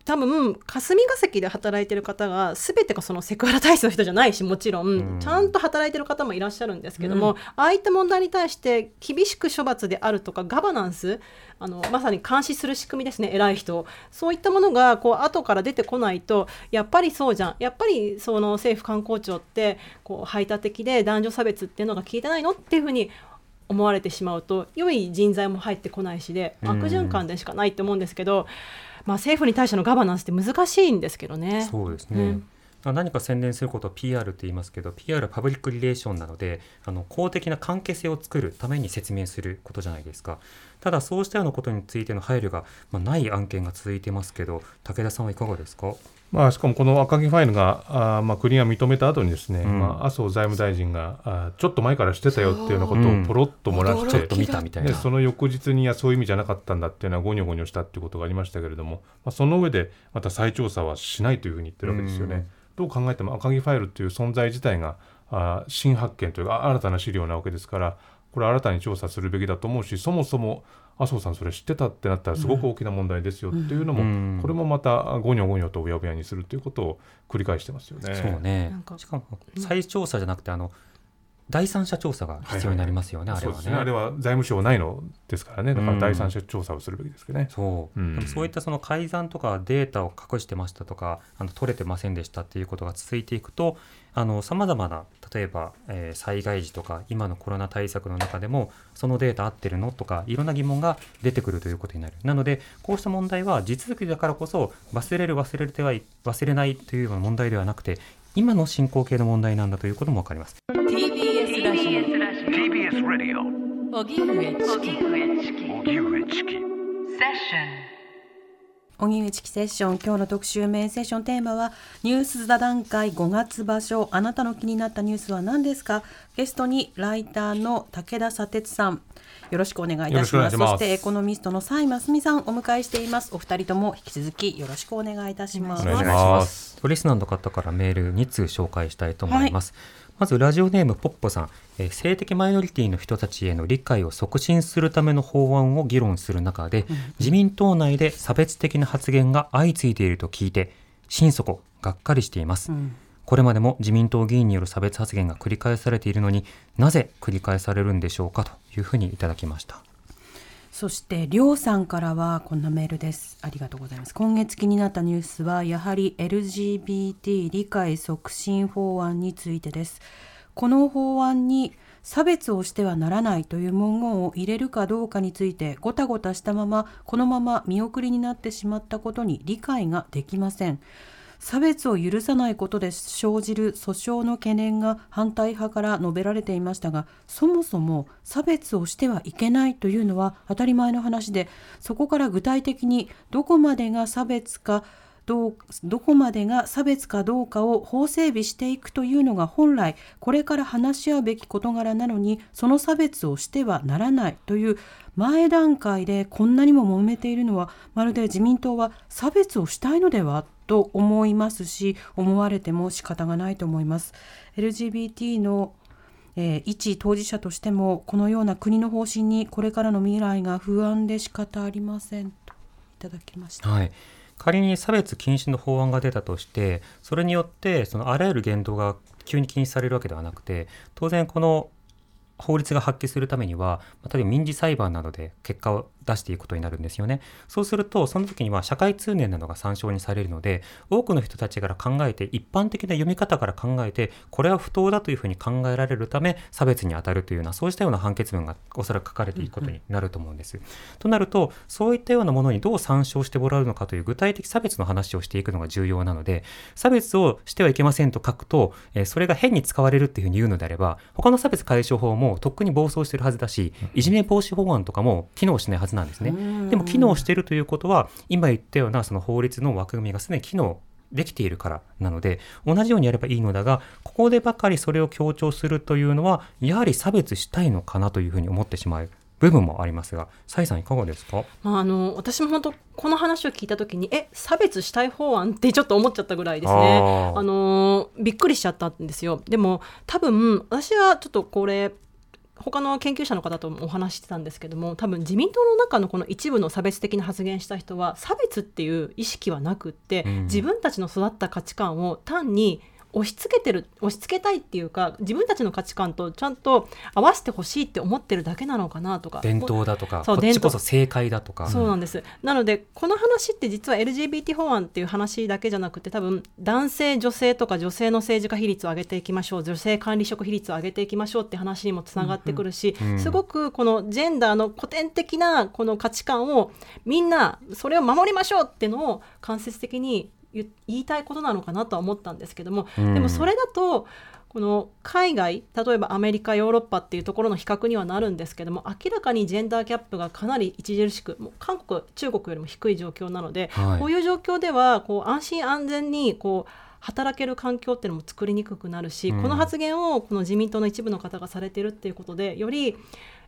多分霞が関で働いてる方が全てがそのセクハラ体質の人じゃないしもちろん、うん。ちゃんと働いてる方もいらっしゃるんですけども、ああいった問題に対して厳しく処罰であるとかガバナンスあのまさに監視する仕組みですね偉い人。そういったものがこう後から出てこないとやっぱりそうじゃん。やっぱりその政府観光庁ってこう排他的で男女差別っていうのが効いてないのっていうふうに思われてしまうと良い人材も入ってこないしでうん悪循環でしかないと思うんですけど、まあ、政府に対してのガバナンスって難しいんですけどね。そうですね、うん。何か宣伝することを PR って言いますけど PR はパブリックリレーションなのであの公的な関係性を作るために説明することじゃないですか。ただそうしたようなことについての配慮が、まあ、ない案件が続いてますけど武田さんはいかがですか？まあ、しかもこの赤木ファイルがあー、まあ、国が認めた後にですね、ん。まあ、麻生財務大臣があーちょっと前からしてたよっていうようなことをポロッと漏らして、ちょっと見たみたいな。でその翌日にいやそういう意味じゃなかったんだっていうのはごにょごにょしたっていうことがありましたけれども、まあ、その上でまた再調査はしないというふうに言ってるわけですよね。うん。どう考えても赤木ファイルっていう存在自体があー新発見というかあ新たな資料なわけですからこれ新たに調査するべきだと思うしそもそも麻生さんそれ知ってたってなったらすごく大きな問題ですよっていうのも、うん。これもまたごにょごにょとうやぶやにするということを繰り返してますよね。そうね。なんかしかも再調査じゃなくてあの第三者調査が必要になりますよね、あれはね。そうですね。あれは財務省ないのですからね。だから第三者調査をするべきですけどね。そう、うん。でもそういったその改ざんとかデータを隠してましたとかあの取れてませんでしたっていうことが続いていくとさまざまな例えば、えー災害時とか今のコロナ対策の中でもそのデータ合ってるのとかいろんな疑問が出てくるということになる。なのでこうした問題は地続きだからこそ忘れる忘れてはい忘れないというような問題ではなくて今の進行形の問題なんだということも分かります。ジ Radio オ荻上チキ。荻上チキ。セッション。荻上チキセッション。今日の特集メインセッションテーマはニュース座談会5月場所。あなたの気になったニュースは何ですか？ゲストにライターの武田砂鉄さん。よろしくお願いいたします。そしてエコノミストの蔡真澄さん。お迎えしていますお二人とも引き続きよろしくお願いいたします。お願いします。リスナーの方からメール2通紹介したいと思います。まずラジオネームポッポさん、えー性的マイノリティの人たちへの理解を促進するための法案を議論する中で、自民党内で差別的な発言が相次いでいると聞いて心底がっかりしています、これまでも自民党議員による差別発言が繰り返されているのになぜ繰り返されるんでしょうかというふうにいただきましたそしてりょうさんからはこんなメールです。ありがとうございます。今月気になったニュースはやはり LGBT 理解促進法案についてです。この法案に差別をしてはならないという文言を入れるかどうかについてごたごたしたままこのまま見送りになってしまったことに理解ができません。差別を許さないことで生じる訴訟の懸念が反対派から述べられていましたがそもそも差別をしてはいけないというのは当たり前の話でそこから具体的にどこまでが差別かどうどこまでが差別かどうかを法整備していくというのが本来これから話し合うべき事柄なのにその差別をしてはならないという前段階でこんなにも揉めているのはまるで自民党は差別をしたいのではと思いますし思われても仕方がないと思います。LGBT のえー一当事者としてもこのような国の方針にこれからの未来が不安で仕方ありませんといただきました。はい、仮に差別禁止の法案が出たとしてそれによってそのあらゆる言動が急に禁止されるわけではなくて当然この法律が発揮するためには例えば民事裁判などで結果を出していくことになるんですよね。そうするとその時には社会通念などが参照にされるので多くの人たちから考えて一般的な読み方から考えてこれは不当だというふうに考えられるため差別に当たるというようなそうしたような判決文がおそらく書かれていくことになると思うんです。となるとそういったようなものにどう参照してもらうのかという具体的差別の話をしていくのが重要なので差別をしてはいけませんと書くと、えーそれが変に使われるっていうふうに言うのであれば他の差別解消法もとっくに暴走してるはずだしいじめ防止法案とかも機能しないはずなんですね。でも機能しているということは今言ったようなその法律の枠組みがすでに機能できているからなので同じようにやればいいのだがここでばかりそれを強調するというのはやはり差別したいのかなというふうに思ってしまう部分もありますが蔡さんいかがですか？まあ、あの私も本当この話を聞いた時にえ差別したい法案ってちょっと思っちゃったぐらいですね。あのびっくりしちゃったんですよ。でも多分私はちょっとこれ他の研究者の方ともお話ししてたんですけども多分自民党の中のこの一部の差別的な発言した人は差別っていう意識はなくって、うん。自分たちの育った価値観を単に押し付けてる押し付けたいっていうか自分たちの価値観とちゃんと合わせてほしいって思ってるだけなのかなとか。伝統だとかそうこっちこそ正解だとか。そうなんです。なのでこの話って実は LGBT 法案っていう話だけじゃなくて多分男性女性とか女性の政治家比率を上げていきましょう女性管理職比率を上げていきましょうって話にもつながってくるし、うん。うんすごくこのジェンダーの古典的なこの価値観をみんなそれを守りましょうっていうのを間接的に言言いたいことなのかなとは思ったんですけども、うん。でもそれだとこの海外例えばアメリカヨーロッパっていうところの比較にはなるんですけども明らかにジェンダーギャップがかなり著しくもう韓国中国よりも低い状況なので、はい。こういう状況ではこう安心安全にこう働ける環境っていうのも作りにくくなるし、うん。この発言をこの自民党の一部の方がされてるっていうことでより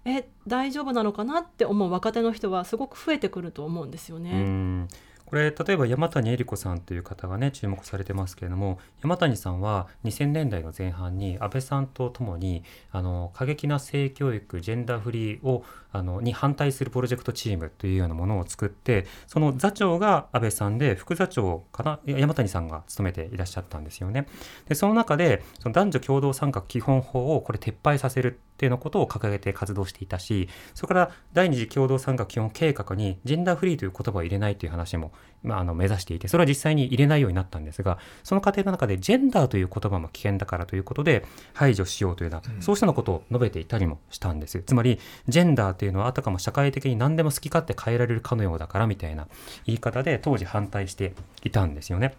え大丈夫なのかなって思う若手の人はすごく増えてくると思うんですよね。これ例えば山谷恵理子さんという方がね注目されてますけれども山谷さんは2000年代の前半に安倍さんとともにあの過激な性教育ジェンダーフリーをあのに反対するプロジェクトチームというようなものを作ってその座長が安倍さんで副座長かな山谷さんが務めていらっしゃったんですよね。でその中でその男女共同参画基本法をこれ撤廃させるっていうのことを掲げて活動していたしそれから第二次共同参画基本計画にジェンダーフリーという言葉を入れないという話も、まあ、あの目指していてそれは実際に入れないようになったんですがその過程の中でジェンダーという言葉も危険だからということで排除しようというような、そうしたようなことを述べていたりもしたんですつまりジェンダーというのはあたかも社会的に何でも好き勝手変えられるかのようだからみたいな言い方で当時反対していたんですよね。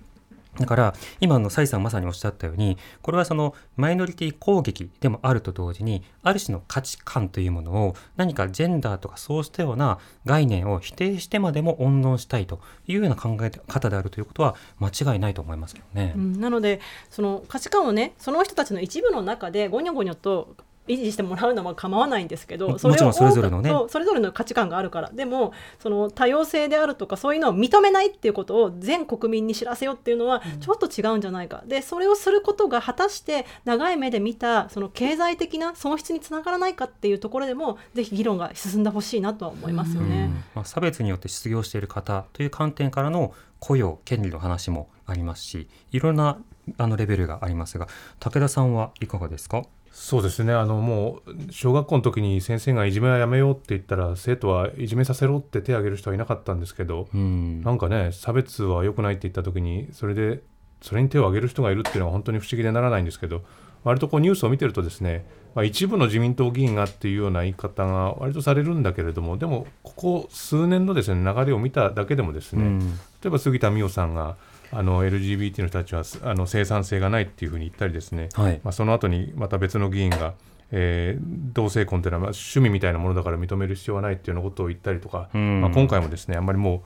だから今の蔡さんまさにおっしゃったようにこれはそのマイノリティ攻撃でもあると同時にある種の価値観というものを何かジェンダーとかそうしたような概念を否定してまでも温存したいというような考え方であるということは間違いないと思いますけどね。うんなのでその価値観をねその人たちの一部の中でゴニョゴニョと維持してもらうのは構わないんですけどももちろんそれぞれのね。そうそれぞれの価値観があるから。でもその多様性であるとかそういうのを認めないっていうことを全国民に知らせようっていうのはちょっと違うんじゃないか、でそれをすることが果たして長い目で見たその経済的な損失につながらないかっていうところでもぜひ議論が進んでほしいなとは思いますよね。まあ、差別によって失業している方という観点からの雇用権利の話もありますしいろんなあのレベルがありますが武田さんはいかがですか？そうですね。あのもう小学校の時に先生がいじめはやめようって言ったら生徒はいじめさせろって手を挙げる人はいなかったんですけど、うん。なんかね差別は良くないって言った時にそれでそれに手を挙げる人がいるっていうのは本当に不思議でならないんですけど割とこうニュースを見てるとですね、まあ、一部の自民党議員がっていうような言い方が割とされるんだけれどもでもここ数年のですね流れを見ただけでもですね、うん。例えば杉田水脈さんがあの LGBT の人たちはあの生産性がないっていうふうに言ったりですね、はい。まあ、その後にまた別の議員が、えー同性婚というのはまあ趣味みたいなものだから認める必要はないっていうようなことを言ったりとか、うん。まあ、今回もですねあんまりもう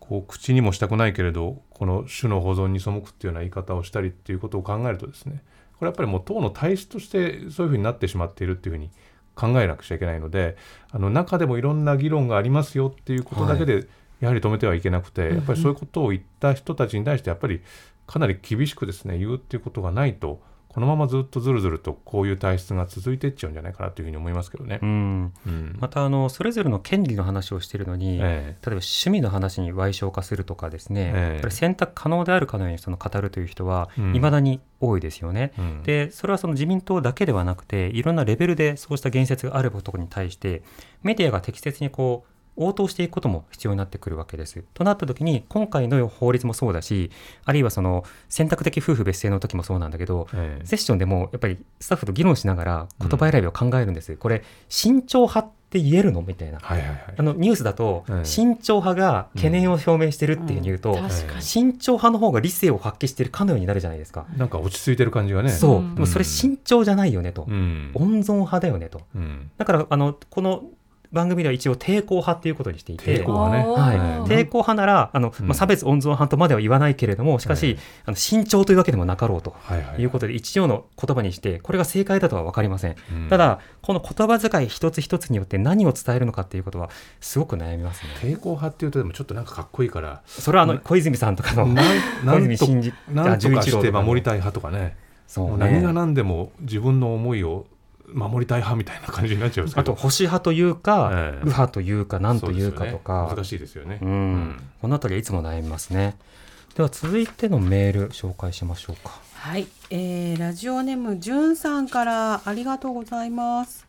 こう口にもしたくないけれどこの種の保存に背くっていうような言い方をしたりっていうことを考えるとですねこれやっぱりもう党の体質としてそういうふうになってしまっているっていうふうに考えなくちゃいけないのであの中でもいろんな議論がありますよっていうことだけで、やはり止めてはいけなくて、やっぱりそういうことを言った人たちに対してやっぱりかなり厳しくですね言うっていうことがないとこのままずっとずるずるとこういう体質が続いていっちゃうんじゃないかなというふうに思いますけどね。う。ん。うん。またあのそれぞれの権利の話をしているのに、え例えば趣味の話に賠償化するとかですね、え選択可能であるかのようにその語るという人はうん。いまだに多いですよね。えうん。でそれはその自民党だけではなくていろんなレベルでそうした言説があることに対してメディアが適切にこう応答していくことも必要になってくるわけです。となった時に今回の法律もそうだしあるいはその選択的夫婦別姓の時もそうなんだけどええセッションでもやっぱりスタッフと議論しながら言葉選びを考えるんです。これ慎重派って言えるのみたいな。はいはいはいあのニュースだと、ええ慎重派が懸念を表明してるっていうふうに言うと、確かに慎重派の方が理性を発揮してるかのようになるじゃないですか？なんか落ち着いてる感じがね。そう、うんでもそれ慎重じゃないよねと、うん温存派だよねと。うんだからあのこの番組では一応抵抗派っていうことにしていて。抵抗派ね。はい。抵抗派ならあの、うん。まあ、差別温存派とまでは言わないけれどもしかし、ええあの慎重というわけでもなかろうと。はいはい。いうことで一応の言葉にしてこれが正解だとは分かりません、うん。ただこの言葉遣い一つ一つによって何を伝えるのかっていうことはすごく悩みますね。抵抗派っていうとでもちょっとなんかかっこいいから、それはあの小泉さんとかの小なんと泉進次なんとかして守りたい派とかね。そうね。何が何でも自分の思いを守りたい派みたいな感じになっちゃうんですけど。あと保守派というか、ええ。右派というか何というかとか。ね。難しいですよね。うん。うん。このあたりはいつも悩みますね。では続いてのメール紹介しましょうか。はい、えーラジオネームじゅんさんからありがとうございます。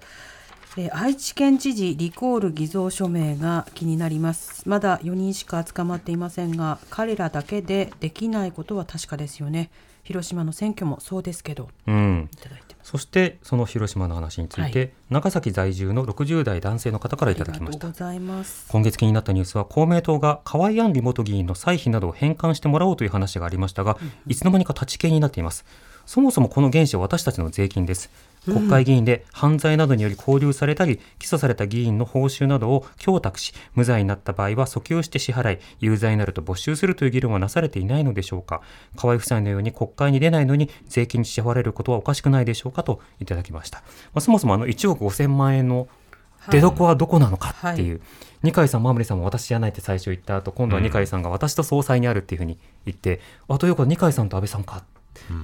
えー愛知県知事リコール偽造署名が気になります。まだ4人しか捕まっていませんが彼らだけでできないことは確かですよね。広島の選挙もそうですけど。うん。いただいてそしてその広島の話について、は長崎在住の60代男性の方からいただきました。今月気になったニュースは公明党が河井案里元議員の歳費などを返還してもらおうという話がありましたが、いつの間にか立ち消えになっています。そもそもこの原資は私たちの税金です国会議員で犯罪などにより拘留されたり起訴された議員の報酬などを供託し無罪になった場合は訴求して支払い有罪になると没収するという議論はなされていないのでしょうか。河合夫妻のように国会に出ないのに税金に支払われることはおかしくないでしょうかといただきました、まあ、そもそもあの1億5000万円の出どこはどこなのかっていう、二階さん、マムリさんも私じゃないって最初言った後今度は二階さんが私と総裁にあるっていうふうに言って、あということは二階さんと安倍さんか、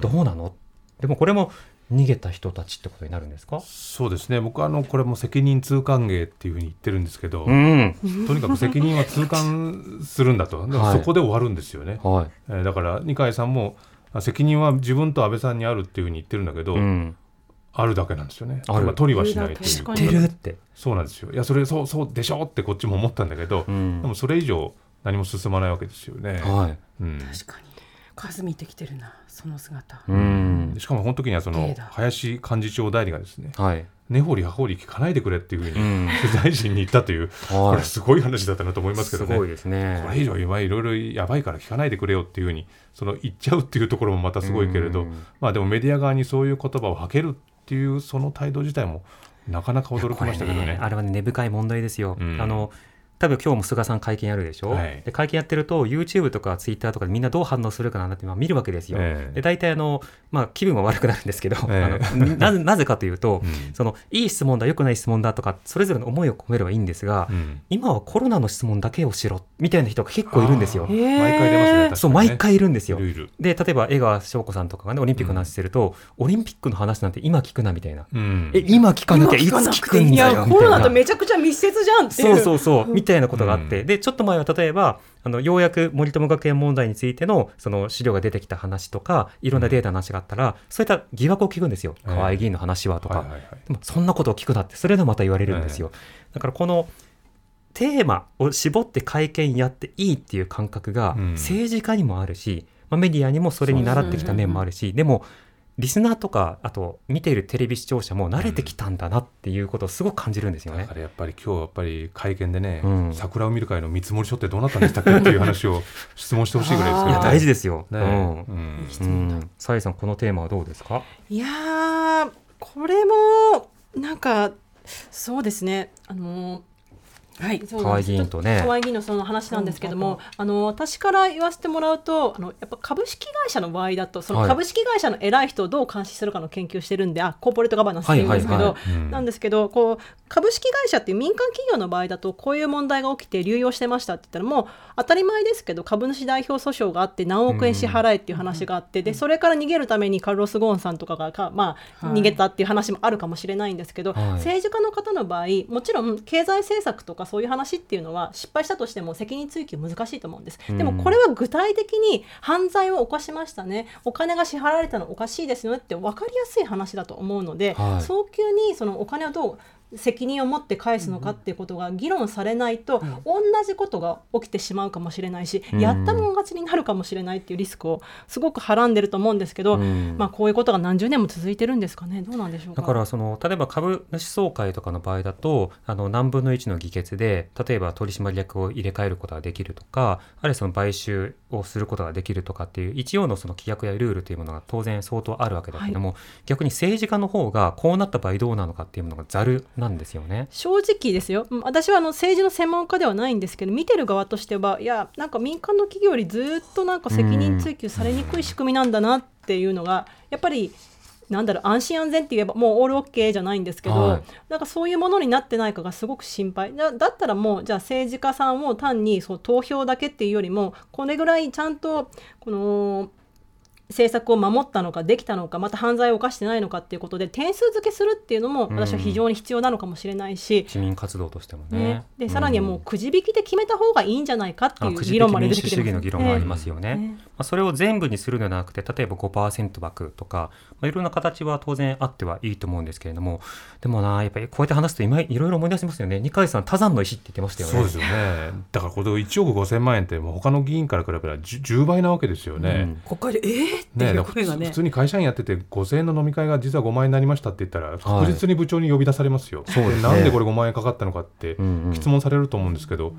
どうなの？でもこれも逃げた人たちってことになるんですか？そうですね。僕はあのこれも責任痛感芸っていうふうに言ってるんですけど、うん、とにかく責任は痛感するんだと、そこで終わるんですよね、はい、えーだから二階さんもあ責任は自分と安倍さんにあるっていうふうに言ってるんだけど、うん、あるだけなんですよね。ある。ま取りはしないという。知るって、そうなんですよ。いやそれそうそうでしょ？ってこっちも思ったんだけど、うん。でもそれ以上何も進まないわけですよね。はい、うん。確かに数見てきてるなその姿うんで、しかもこの時にはその林幹事長代理がですねはい、根掘り葉掘り聞かないでくれっていうふうにうん取材陣に言ったという、こはいれすごい話だったなと思いますけどね。すごいですね。これ以上今いろいろやばいから聞かないでくれよっていうふうにその言っちゃうっていうところもまたすごいけれど、うんまあでもメディア側にそういう言葉を吐けるっていうその態度自体もなかなか驚きましたけどね。これあれはね根深い問題ですよ。うんあの多分今日も菅さん会見やるでしょ、はい。で会見やってると YouTube とか Twitter とかでみんなどう反応するかなってまあ見るわけですよ。ええ。で大体あの、まあ、気分は悪くなるんですけど、ええ。あのなぜ なぜかというと、うん。そのいい質問だ良くない質問だとかそれぞれの思いを込めればいいんですが、うん。今はコロナの質問だけをしろみたいな人が結構いるんですよ。毎回出ますね確かにね。そう毎回いるんですよ。で例えば江川翔子さんとかがねオリンピックの話してると、オリンピックの話なんて今聞くなみたいな、うん。え今聞かなきゃいつ今聞くんいだ。よみたいな。やコロナとめちゃくちゃ密接じゃんっていそううそうそう。みたいなことがあって、うん。でちょっと前は例えばあのようやく森友学園問題についてのその資料が出てきた話とかいろんなデータの話があったら、そういった疑惑を聞くんですよ。ええ。河合議員の話はとか、でもそんなことを聞くなってそれでまた言われるんですよ、だからこのテーマを絞って会見やっていいっていう感覚がうん。政治家にもあるし、まあ、メディアにもそれに習ってきた面もあるし、でもリスナーとかあと見ているテレビ視聴者も慣れてきたんだなっていうことをすごく感じるんですよね。だか。らやっぱり今日やっぱり会見でね、うん。桜を見る会の見積もり書ってどうなったんでしたっけっていう話を質問してほしいぐらいですけど、ね、いや大事ですよ。ね、うん。うん。うん、さゆさんこのテーマはどうですか？いやーこれもなんかそうですね。あのはい。そう河合議員とね。河合議員のその話なんですけども、あの私から言わせてもらうとあのやっぱ株式会社の場合だとそのはい。株式会社の偉い人をどう監視するかの研究してるんで、あコーポレートガバナンスっていうんですけど、なんですけどこう株式会社っていう民間企業の場合だとこういう問題が起きて流用してましたって言ったらもう当たり前ですけど株主代表訴訟があって何億円支払えっていう話があって、でそれから逃げるためにカルロス・ゴーンさんとかがか、まあ、はい逃げたっていう話もあるかもしれないんですけど、はい。政治家の方の場合もちろん経済政策とかそういう話っていうのは失敗したとしても責任追及難しいと思うんです。でもこれは具体的に犯罪を犯しましたね。お金が支払われたのおかしいですよねって分かりやすい話だと思うので、はい。早急にそのお金をどう責任を持って返すのかっていうことが議論されないと、同じことが起きてしまうかもしれないし、うん。やったもん勝ちになるかもしれないっていうリスクをすごくはらんでると思うんですけど、うん。まあ、こういうことが何十年も続いてるんですかね。どうなんでしょうか。だからその例えば株主総会とかの場合だとあの何分の1の議決で例えば取締役を入れ替えることができるとかあるいはその買収をすることができるとかっていう一応のその規約やルールというものが当然相当あるわけだけども、逆に政治家の方がこうなった場合どうなのかっていうものがざるなんですよね。正直ですよ。うん私はあの政治の専門家ではないんですけど見てる側としてはいやなんか民間の企業よりずっとなんか責任追及されにくい仕組みなんだなっていうのがやっぱりなんだろう安心安全って言えばもうオールオッケーじゃないんですけど、はい。なんかそういうものになってないかがすごく心配。だだったらもうじゃあ政治家さんを単にそう投票だけっていうよりもこれぐらいちゃんとこの政策を守ったのかできたのかまた犯罪を犯してないのかっていうことで点数付けするっていうのも私は非常に必要なのかもしれないし、市民活動としてもね。ね、でさらにはもうくじ引きで決めた方がいいんじゃないかっていう議論まで民主主出てありますよね。ねまあ、それを全部にするのではなくて例えば5%枠とか、まあ、いろんな形は当然あってはいいと思うんですけれどもでもなやっぱりこうやって話すと今いろいろ思い出しますよね。二階さん多山の石って言ってましたよね。そうですよね。だからこれ1億5000万円ってもう他の議員から比べれば 10, 10倍なわけですよね、国会でえっていうね、声がね。普通に会社員やってて5000円の飲み会が実は5万円になりましたって言ったら確実に部長に呼び出されますよ、そうですね。なんでこれ5万円かかったのかってうんうん。質問されると思うんですけど、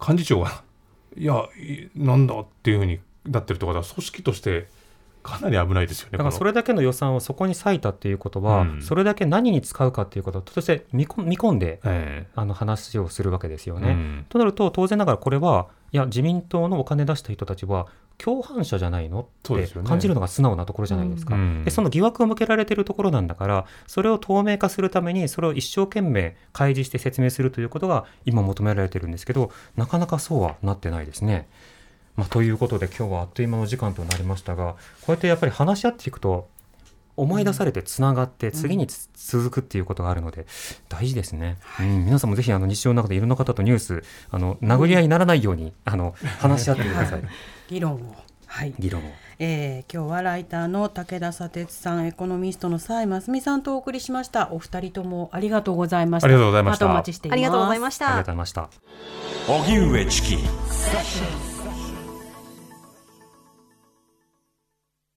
幹事長が「いやいなんだ」っていうふうになってるところは組織としてかなり危ないですよね。だからそれだけの予算をそこに割いたっていうことは、うんそれだけ何に使うかっていうことをとして見込んでえあの話をするわけですよえね。うんとなると当然ながらこれはいや自民党のお金出した人たちは共犯者じゃないの？って感じるのが素直なところじゃないですか。うんでその疑惑を向けられているところなんだからそれを透明化するためにそれを一生懸命開示して説明するということが今求められてるんですけどなかなかそうはなってないですね。まあ、ということで今日はあっという間の時間となりましたがこうやってやっぱり話し合っていくと思い出されてつながって次につ続くっていうことがあるので大事ですね、うん、皆さんもぜひあの日常の中でいろんな方とニュースあの殴り合いにならないようにあの話し合ってください。議論を。はい。議論を。えー今日はライターの武田砂鉄さんエコノミストの崔真澄さんとお送りしました。お二人ともありがとうございました。ありがとうございました。またお待ちしています。ありがとうございましたありがとうございました。荻上チキ